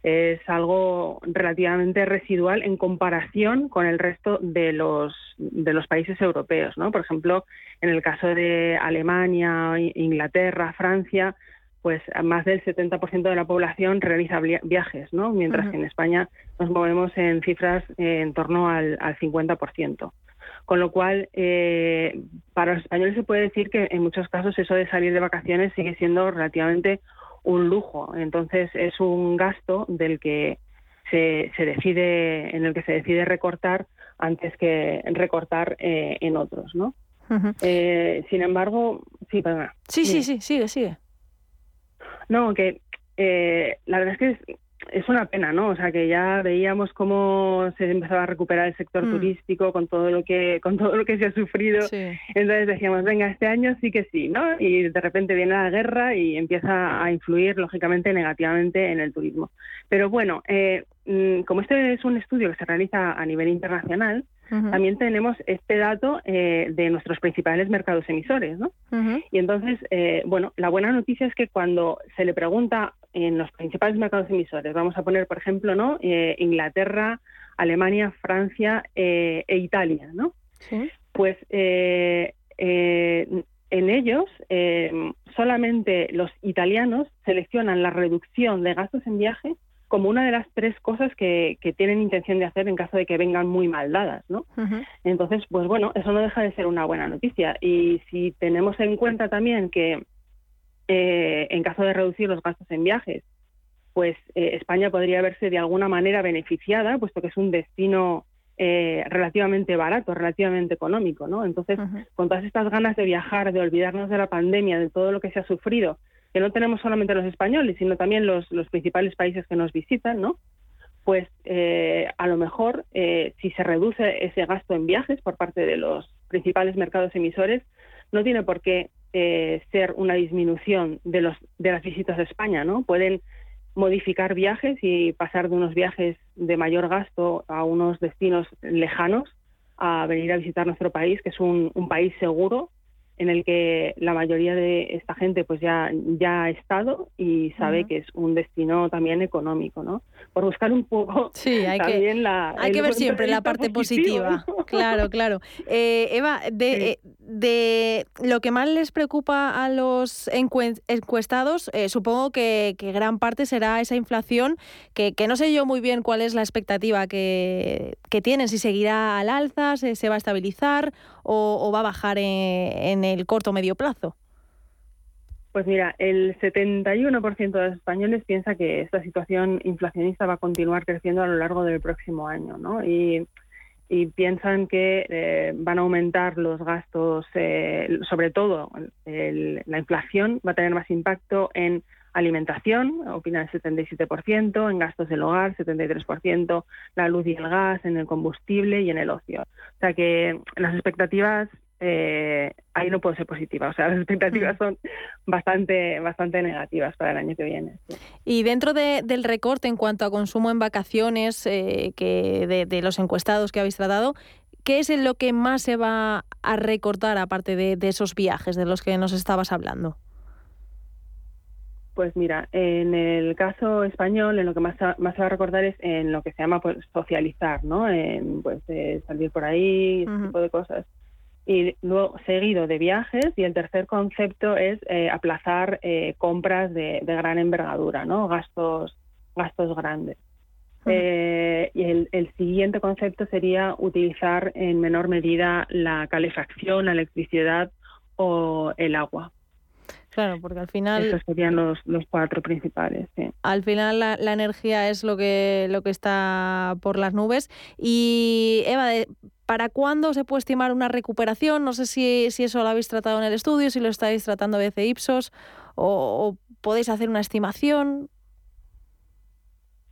[SPEAKER 15] es algo relativamente residual en comparación con el resto de los, de los países europeos. ¿no? Por ejemplo, en el caso de Alemania, Inglaterra, Francia, pues más del 70% de la población realiza viajes, ¿no? mientras que en España nos movemos en cifras en torno al, al 50%. Con lo cual, eh, para los españoles se puede decir que en muchos casos eso de salir de vacaciones sigue siendo relativamente un lujo. Entonces es un gasto del que se, se decide, en el que se decide recortar antes que recortar eh, en otros, ¿no? Eh, sin embargo, sí, perdona.
[SPEAKER 1] Sí, sí, sí, sigue, sigue.
[SPEAKER 15] No, que eh, la verdad es que es, una pena, ¿no? O sea, que ya veíamos cómo se empezaba a recuperar el sector
[SPEAKER 1] Mm.
[SPEAKER 15] turístico con todo lo que con todo lo que se ha sufrido. Entonces decíamos, venga, este año sí que sí, ¿no? Y de repente viene la guerra y empieza a influir, lógicamente, negativamente en el turismo. Pero bueno, eh, mm, como este es un estudio que se realiza a nivel internacional, también tenemos este dato eh, de nuestros principales mercados emisores, ¿no? Y entonces, eh, bueno, la buena noticia es que cuando se le pregunta en los principales mercados emisores, vamos a poner, por ejemplo, ¿no? Eh, Inglaterra, Alemania, Francia eh, e Italia, ¿no? Pues eh, eh, en ellos solamente los italianos seleccionan la reducción de gastos en viaje como una de las tres cosas que, que tienen intención de hacer en caso de que vengan muy mal dadas, ¿no? Entonces, pues bueno, eso no deja de ser una buena noticia. Y si tenemos en cuenta también que eh, en caso de reducir los gastos en viajes, pues eh, España podría verse de alguna manera beneficiada, puesto que es un destino eh, relativamente barato, relativamente económico, ¿no? Entonces, con todas estas ganas de viajar, de olvidarnos de la pandemia, de todo lo que se ha sufrido, que no tenemos solamente los españoles, sino también los, los principales países que nos visitan, ¿no? Pues eh, a lo mejor, eh, si se reduce ese gasto en viajes por parte de los principales mercados emisores, no tiene por qué eh, ser una disminución de, los, de las visitas a España, ¿no? Pueden modificar viajes y pasar de unos viajes de mayor gasto a unos destinos lejanos a venir a visitar nuestro país, que es un, un país seguro en el que la mayoría de esta gente pues ya, ya ha estado y sabe que es un destino también económico, ¿no? Por buscar un poco
[SPEAKER 1] Sí, hay que,
[SPEAKER 15] también la,
[SPEAKER 1] hay que ver siempre la parte
[SPEAKER 15] positivo,
[SPEAKER 1] positiva.
[SPEAKER 15] ¿no?
[SPEAKER 1] Claro, claro. Eh, Eva, de, eh, de lo que más les preocupa a los encuestados, eh, supongo que, que gran parte será esa inflación, que, que no sé yo muy bien cuál es la expectativa que, que tienen, si seguirá al alza, se, se va a estabilizar o, va a bajar en, el corto o medio plazo.
[SPEAKER 15] Pues mira, el 71% de los españoles piensa que esta situación inflacionista va a continuar creciendo a lo largo del próximo año, ¿no? Y, piensan que eh, van a aumentar los gastos, eh, sobre todo la inflación va a tener más impacto en alimentación, opina el 77%, en gastos del hogar, 73%, la luz y el gas, en el combustible y en el ocio. O sea que las expectativas eh, ahí no puedo ser positiva. O sea, las expectativas son bastante, bastante negativas para el año que viene. sí.
[SPEAKER 1] Y dentro de- del recorte en cuanto a consumo en vacaciones eh, que de, de los encuestados que habéis tratado, ¿qué es lo que más se va a recortar aparte de, de esos viajes de los que nos estabas hablando?
[SPEAKER 15] Pues mira, en el caso español, en lo que más, se va a recordar es en lo que se llama pues, socializar, ¿no? En pues eh, salir por ahí, ese tipo de cosas. Y luego seguido de viajes y el tercer concepto es eh, aplazar eh, compras de, de gran envergadura, ¿no? Gastos, gastos grandes. Y el, el siguiente concepto sería utilizar en menor medida la calefacción, la electricidad o el agua.
[SPEAKER 1] Claro, porque al final
[SPEAKER 15] Esos serían los, los cuatro principales. sí.
[SPEAKER 1] al final la, la energía es lo que lo que está por las nubes y Eva ¿Para cuándo se puede estimar una recuperación? No sé si, si eso lo habéis tratado en el estudio, si lo estáis tratando de Ipsos o, o podéis hacer una estimación.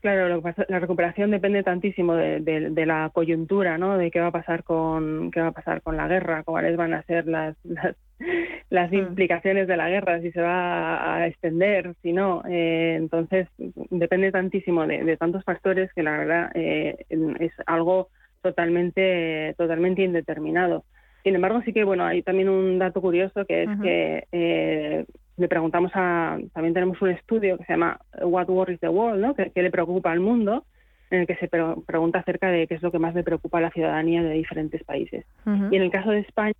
[SPEAKER 15] Claro, lo que pasa- la recuperación depende tantísimo de, de- de la coyuntura, ¿no? De qué va a pasar con qué va a pasar con la guerra, cuáles van a ser las las, las implicaciones de la guerra, si se va a extender, si no. Eh, entonces depende tantísimo de, de tantos factores que la verdad eh, es algo totalmente totalmente indeterminado. Sin embargo, sí que bueno, hay también un dato curioso que es que eh, le preguntamos a, también tenemos un estudio que se llama What Worries the World, ¿no? que le preocupa al mundo, en el que se pre- pregunta acerca de qué es lo que más le preocupa a la ciudadanía de diferentes países. Y en el caso de España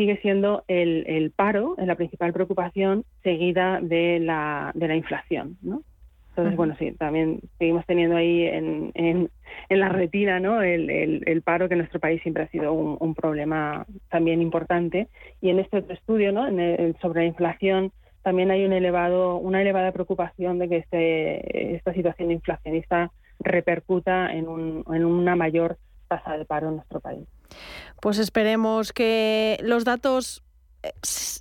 [SPEAKER 15] sigue siendo el, el paro la principal preocupación seguida de la, de la inflación, ¿no? Entonces, bueno, sí, también seguimos teniendo ahí en, en, en la retina ¿no? el, el, el paro, que en nuestro país siempre ha sido un, un problema también importante. Y en este otro estudio, ¿no? en el- sobre la inflación, también hay un elevado, una elevada preocupación de que este, esta situación inflacionista repercuta en, un, en una mayor tasa de paro en nuestro país.
[SPEAKER 1] Pues esperemos que los datos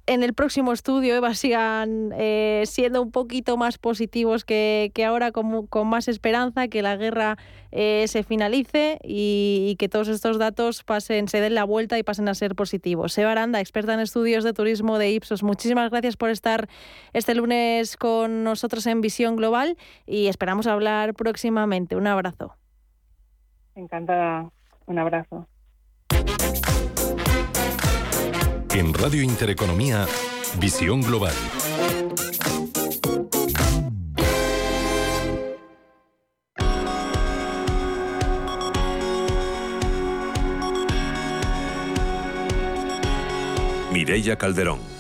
[SPEAKER 1] en el próximo estudio, Eva, sigan eh, siendo un poquito más positivos que, ahora, con, con, más esperanza, que la guerra eh, se finalice y, que todos estos datos pasen, se den la vuelta y pasen a ser positivos. Eva Aranda, experta en estudios de turismo de Ipsos, muchísimas gracias por estar este lunes con nosotros en Visión Global y esperamos hablar próximamente. Un abrazo.
[SPEAKER 15] Encantada. Un abrazo.
[SPEAKER 14] En Radio Intereconomía, Visión Global. Mireya Calderón.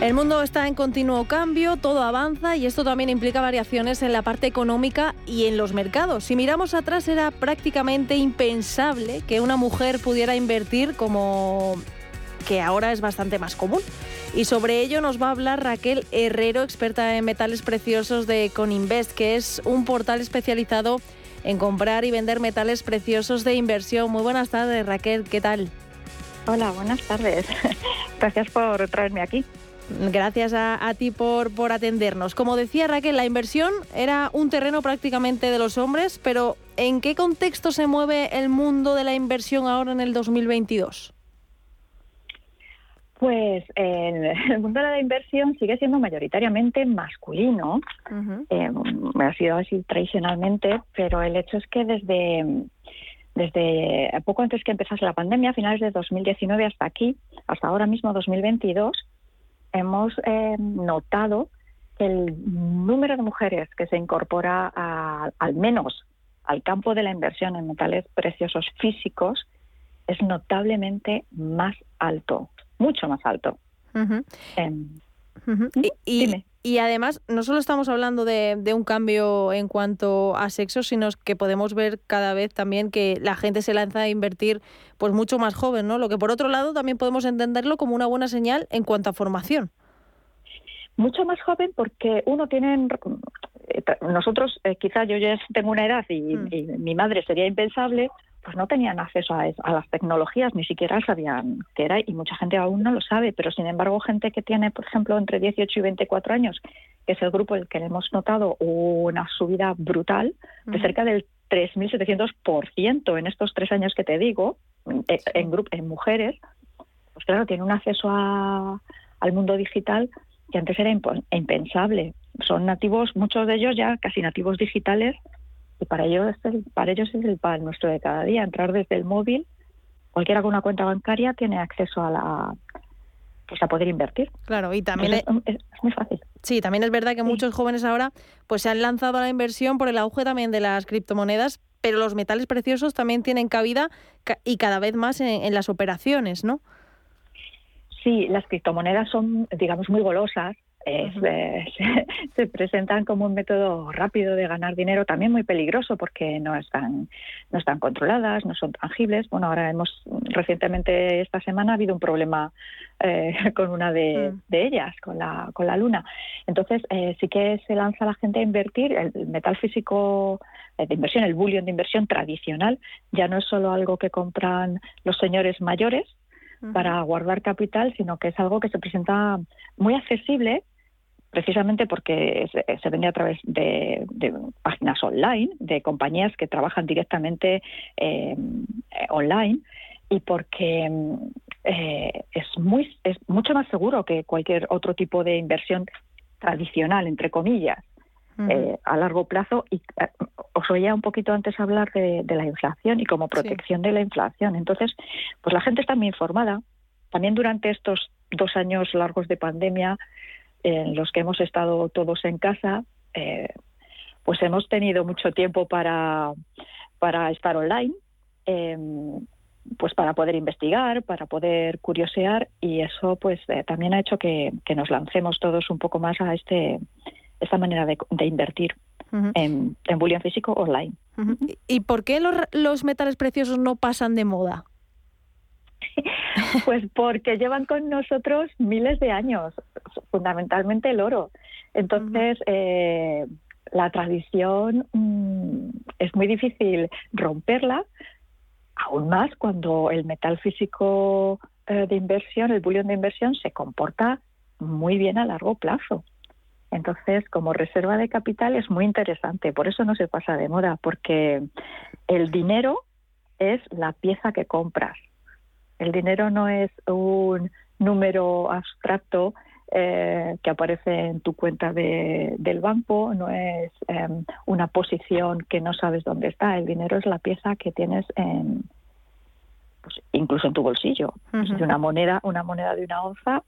[SPEAKER 1] El mundo está en continuo cambio, todo avanza y esto también implica variaciones en la parte económica y en los mercados. Si miramos atrás era prácticamente impensable que una mujer pudiera invertir como que ahora es bastante más común. Y sobre ello nos va a hablar Raquel Herrero, experta en metales preciosos de Coninvest, que es un portal especializado en comprar y vender metales preciosos de inversión. Muy buenas tardes, Raquel, ¿qué tal?
[SPEAKER 16] Hola, buenas tardes. Gracias por traerme aquí.
[SPEAKER 1] Gracias a, ti por, por atendernos. Como decía Raquel, la inversión era un terreno prácticamente de los hombres, pero ¿en qué contexto se mueve el mundo de la inversión ahora en el 2022?
[SPEAKER 16] Pues el mundo de la inversión sigue siendo mayoritariamente masculino, eh, ha sido así tradicionalmente, pero el hecho es que desde, desde poco antes que empezase la pandemia, a finales de 2019 hasta aquí, hasta ahora mismo 2022, hemos eh, notado que el número de mujeres que se incorpora al menos al campo de la inversión en metales preciosos físicos es notablemente más alto, mucho más alto.
[SPEAKER 1] Y, además, no solo estamos hablando de, de, un cambio en cuanto a sexo, sino que podemos ver cada vez también que la gente se lanza a invertir pues mucho más joven, ¿no? Lo que por otro lado también podemos entenderlo como una buena señal en cuanto a formación.
[SPEAKER 16] Mucho más joven porque uno tiene eh, nosotros eh, quizás yo ya tengo una edad y, mm. y, mi madre sería impensable, pues no tenían acceso a, a, las tecnologías, ni siquiera sabían qué era y mucha gente aún no lo sabe, pero sin embargo gente que tiene, por ejemplo, entre 18 y 24 años, que es el grupo en el que hemos notado una subida brutal de cerca del 3.700% en estos tres años que te digo, eh, en, en mujeres, pues claro, tiene un acceso a, al mundo digital que antes era impensable. Son nativos, muchos de ellos ya casi nativos digitales, y para ellos, para ellos es el pan nuestro de cada día, entrar desde el móvil. Cualquiera con una cuenta bancaria tiene acceso a la pues a poder invertir.
[SPEAKER 1] Claro, y también
[SPEAKER 16] es, muy fácil.
[SPEAKER 1] Sí, también es verdad que muchos jóvenes ahora pues se han lanzado a la inversión por el auge también de las criptomonedas, pero los metales preciosos también tienen cabida y cada vez más en las operaciones, ¿no?
[SPEAKER 16] Sí, las criptomonedas son, digamos, muy golosas. Eh, se, presentan como un método rápido de ganar dinero, también muy peligroso porque no están, no están controladas, no son tangibles. Bueno, ahora hemos recientemente esta semana ha habido un problema eh, con una de, mm. de, ellas, con la, con la luna. Entonces eh, sí que se lanza la gente a invertir. El metal físico de inversión, el bullion de inversión tradicional, ya no es solo algo que compran los señores mayores, para guardar capital, sino que es algo que se presenta muy accesible precisamente porque se, vende a través de, páginas online, de compañías que trabajan directamente eh, online y porque eh, es muy es mucho más seguro que cualquier otro tipo de inversión tradicional, entre comillas. Eh, a largo plazo y eh, os oía un poquito antes hablar de, la inflación y como protección de la inflación. Entonces, pues la gente está muy informada. También durante estos dos años largos de pandemia en los que hemos estado todos en casa, eh, pues hemos tenido mucho tiempo para, para estar online, em, pues para poder investigar, para poder curiosear y eso pues también ha hecho que, que, nos lancemos todos un poco más a este esta manera de, invertir. en, en bullion físico online.
[SPEAKER 1] ¿Y por qué los, los metales preciosos no pasan de moda?
[SPEAKER 16] Pues porque llevan con nosotros miles de años, fundamentalmente el oro. Entonces, eh, la tradición mm, es muy difícil romperla, aún más cuando el metal físico eh, de inversión, el bullion de inversión, se comporta muy bien a largo plazo. Entonces, como reserva de capital es muy interesante, por eso no se pasa de moda, porque el dinero es la pieza que compras. El dinero no es un número abstracto eh, que aparece en tu cuenta de, del banco, no es em, una posición que no sabes dónde está. El dinero es la pieza que tienes en, pues, incluso en tu bolsillo. una moneda, una moneda de una onza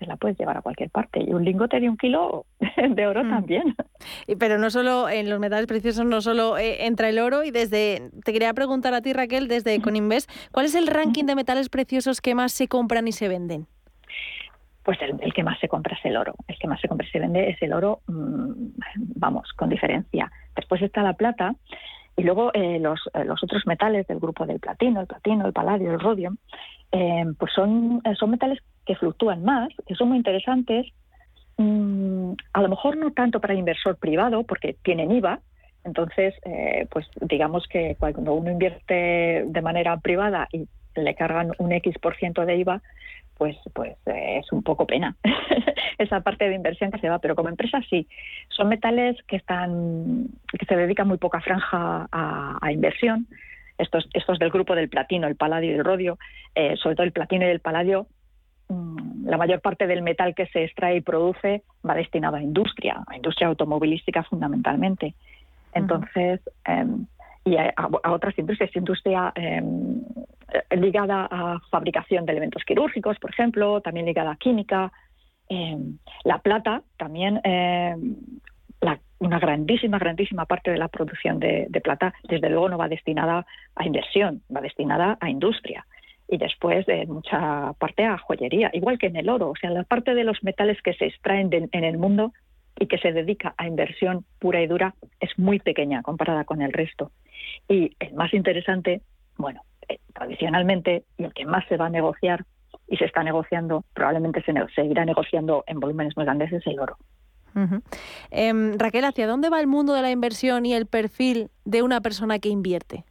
[SPEAKER 16] la puedes llevar a cualquier parte. Y un lingote de un kilo de oro mm. también.
[SPEAKER 1] Y, pero no solo en los metales preciosos, no solo eh, entra el oro. Y desde, te quería preguntar a ti, Raquel, desde Coninvest, ¿cuál es el ranking de metales preciosos que más se compran y se venden?
[SPEAKER 16] Pues el, que más se compra es el oro. El que más se compra y se vende es el oro, mm, vamos, con diferencia. Después está la plata. Y luego eh, los, eh, los otros metales del grupo del platino, el platino, el paladio, el rodio, pues son, son metales que fluctúan más, que son muy interesantes, mm, a lo mejor no tanto para inversor privado, porque tienen IVA, entonces, eh, pues digamos que cuando uno invierte de manera privada y le cargan un X por ciento de IVA, pues, pues eh, es un poco pena esa parte de inversión que se va. Pero como empresa sí, son metales que están, que se dedican muy poca franja a, inversión. Estos, estos del grupo del platino, el paladio y el rodio, eh, sobre todo el platino y el paladio, Mm, la mayor parte del metal que se extrae y produce va destinado a industria, a industria automovilística fundamentalmente. Entonces, em, y a, otras industrias, industria em, ligada a fabricación de elementos quirúrgicos, por ejemplo, también ligada a química. Em, la plata, también una grandísima, grandísima parte de la producción de, plata, desde luego no va destinada a inversión, va destinada a industria y después de mucha parte a joyería, igual que en el oro. O sea, la parte de los metales que se extraen en el mundo y que se dedica a inversión pura y dura es muy pequeña comparada con el resto. Y el más interesante, bueno, eh, tradicionalmente, y el que más se va a negociar y se está negociando, probablemente se seguirá negociando en volúmenes muy grandes, es el oro.
[SPEAKER 1] Em, Raquel, ¿hacia dónde va el mundo de la inversión y el perfil de una persona que invierte?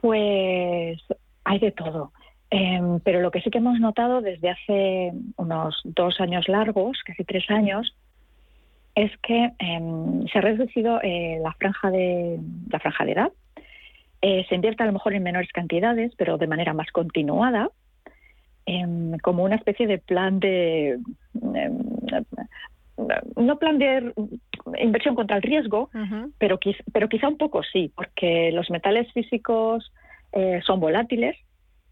[SPEAKER 16] Pues hay de todo. Em, pero lo que sí que hemos notado desde hace unos dos años largos, casi tres años, es que em, se ha reducido eh, la franja de la franja de edad. Eh, se invierte a lo mejor en menores cantidades, pero de manera más continuada, em, como una especie de plan de no plan de inversión contra el riesgo, pero, pero quizá un poco sí, porque los metales físicos eh, son volátiles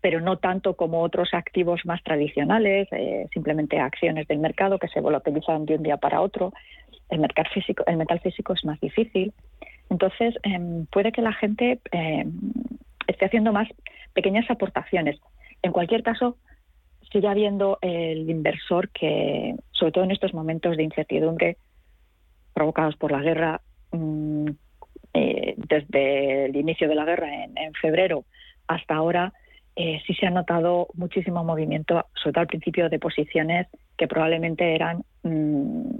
[SPEAKER 16] pero no tanto como otros activos más tradicionales, eh, simplemente acciones del mercado que se volatilizan de un día para otro. El, mercado físico, el metal físico es más difícil. Entonces, em, puede que la gente em, esté haciendo más pequeñas aportaciones. En cualquier caso, sigue habiendo el inversor que, sobre todo en estos momentos de incertidumbre provocados por la guerra, mm, eh, desde el inicio de la guerra en febrero hasta ahora, eh, sí se ha notado muchísimo movimiento, sobre todo al principio, de posiciones que probablemente eran mm,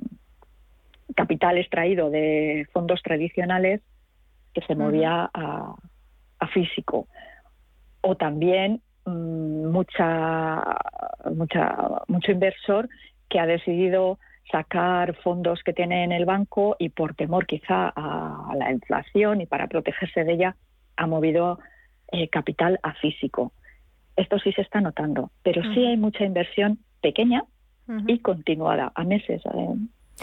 [SPEAKER 16] capital extraído de fondos tradicionales que se movía a, físico. O también mm, mucha, mucha, mucho inversor que ha decidido sacar fondos que tiene en el banco y por temor quizá a la inflación y para protegerse de ella ha movido eh, capital a físico esto sí se está notando, pero sí hay mucha inversión pequeña y continuada, a meses. Eh,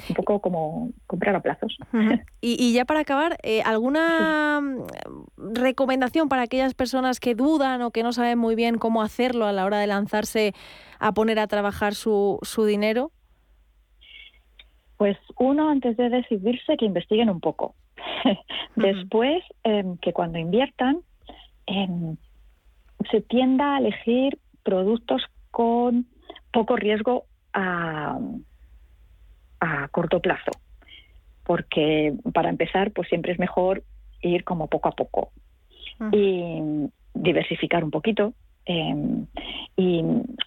[SPEAKER 16] un poco como comprar a plazos.
[SPEAKER 1] y, ya para acabar, eh, ¿alguna mm, recomendación para aquellas personas que dudan o que no saben muy bien cómo hacerlo a la hora de lanzarse a poner a trabajar su, su dinero?
[SPEAKER 16] Pues uno, antes de decidirse, que investiguen un poco. Después, em, que cuando inviertan, em, se tienda a elegir productos con poco riesgo a, corto plazo. porque para empezar, pues siempre es mejor ir como poco a poco y diversificar un poquito. em, y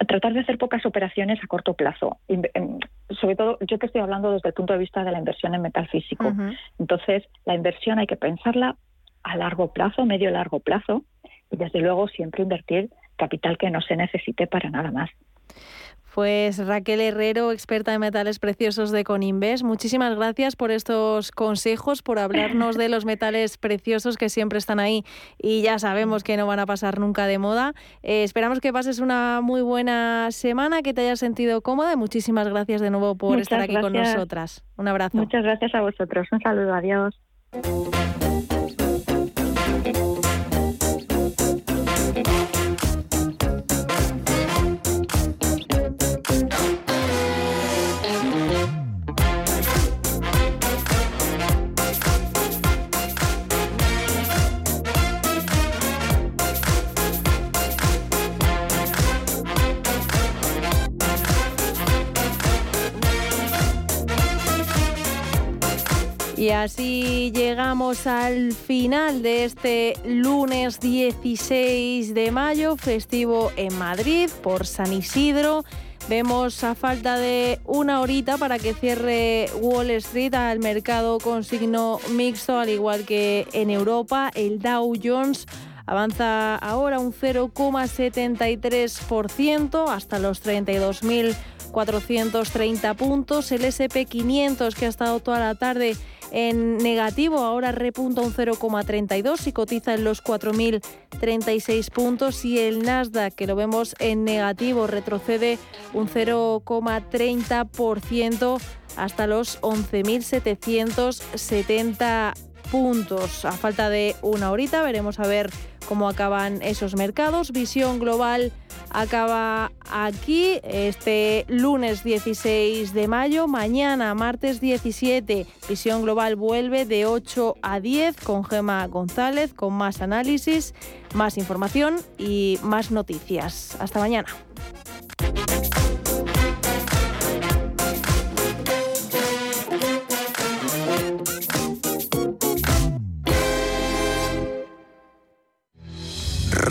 [SPEAKER 16] tratar de hacer pocas operaciones a corto plazo. Em, sobre todo, yo te estoy hablando desde el punto de vista de la inversión en metal físico. Entonces, la inversión hay que pensarla a largo plazo, medio largo plazo, y desde luego siempre invertir capital que no se necesite para nada más.
[SPEAKER 1] Pues Raquel Herrero, experta en metales preciosos de Coninvest, muchísimas gracias por estos consejos, por hablarnos de los metales preciosos que siempre están ahí y ya sabemos que no van a pasar nunca de moda. Eh, esperamos que pases una muy buena semana, que te hayas sentido cómoda y muchísimas gracias de nuevo por
[SPEAKER 16] Muchas
[SPEAKER 1] estar aquí con nosotras. Un abrazo.
[SPEAKER 16] Muchas gracias a vosotros. Un saludo. Adiós.
[SPEAKER 1] Y así llegamos al final de este lunes 16 de mayo, festivo en Madrid por San Isidro. Vemos a falta de una horita para que cierre Wall Street al mercado con signo mixto, al igual que en Europa. El Dow Jones avanza ahora un 0,73% hasta los 32.430 puntos. El SP500 que ha estado toda la tarde en negativo, ahora repunta un 0,32 y cotiza en los 4.036 puntos y el Nasdaq, que lo vemos en negativo, retrocede un 0,30% hasta los 11.770 puntos. A falta de una horita veremos a ver cómo acaban esos mercados. Visión global acaba aquí este lunes 16 de mayo. Mañana, martes 17, Visión global vuelve de 8 a 10 con Gema González, con más análisis, más información y más noticias. Hasta mañana.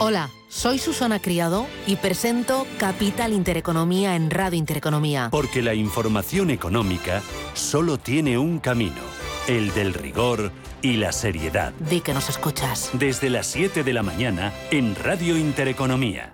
[SPEAKER 17] Hola, soy Susana Criado y presento Capital Intereconomía en Radio Intereconomía.
[SPEAKER 10] Porque la información económica solo tiene un camino, el del rigor y la seriedad.
[SPEAKER 17] Di que nos escuchas.
[SPEAKER 10] Desde las 7 de la mañana en Radio Intereconomía.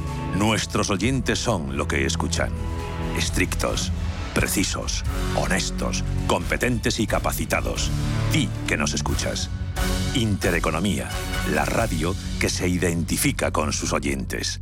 [SPEAKER 14] Nuestros oyentes son lo que escuchan. Estrictos, precisos, honestos, competentes y capacitados. Di que nos escuchas. Intereconomía, la radio que se identifica con sus oyentes.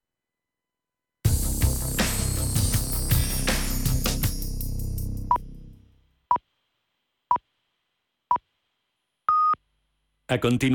[SPEAKER 10] A continuación,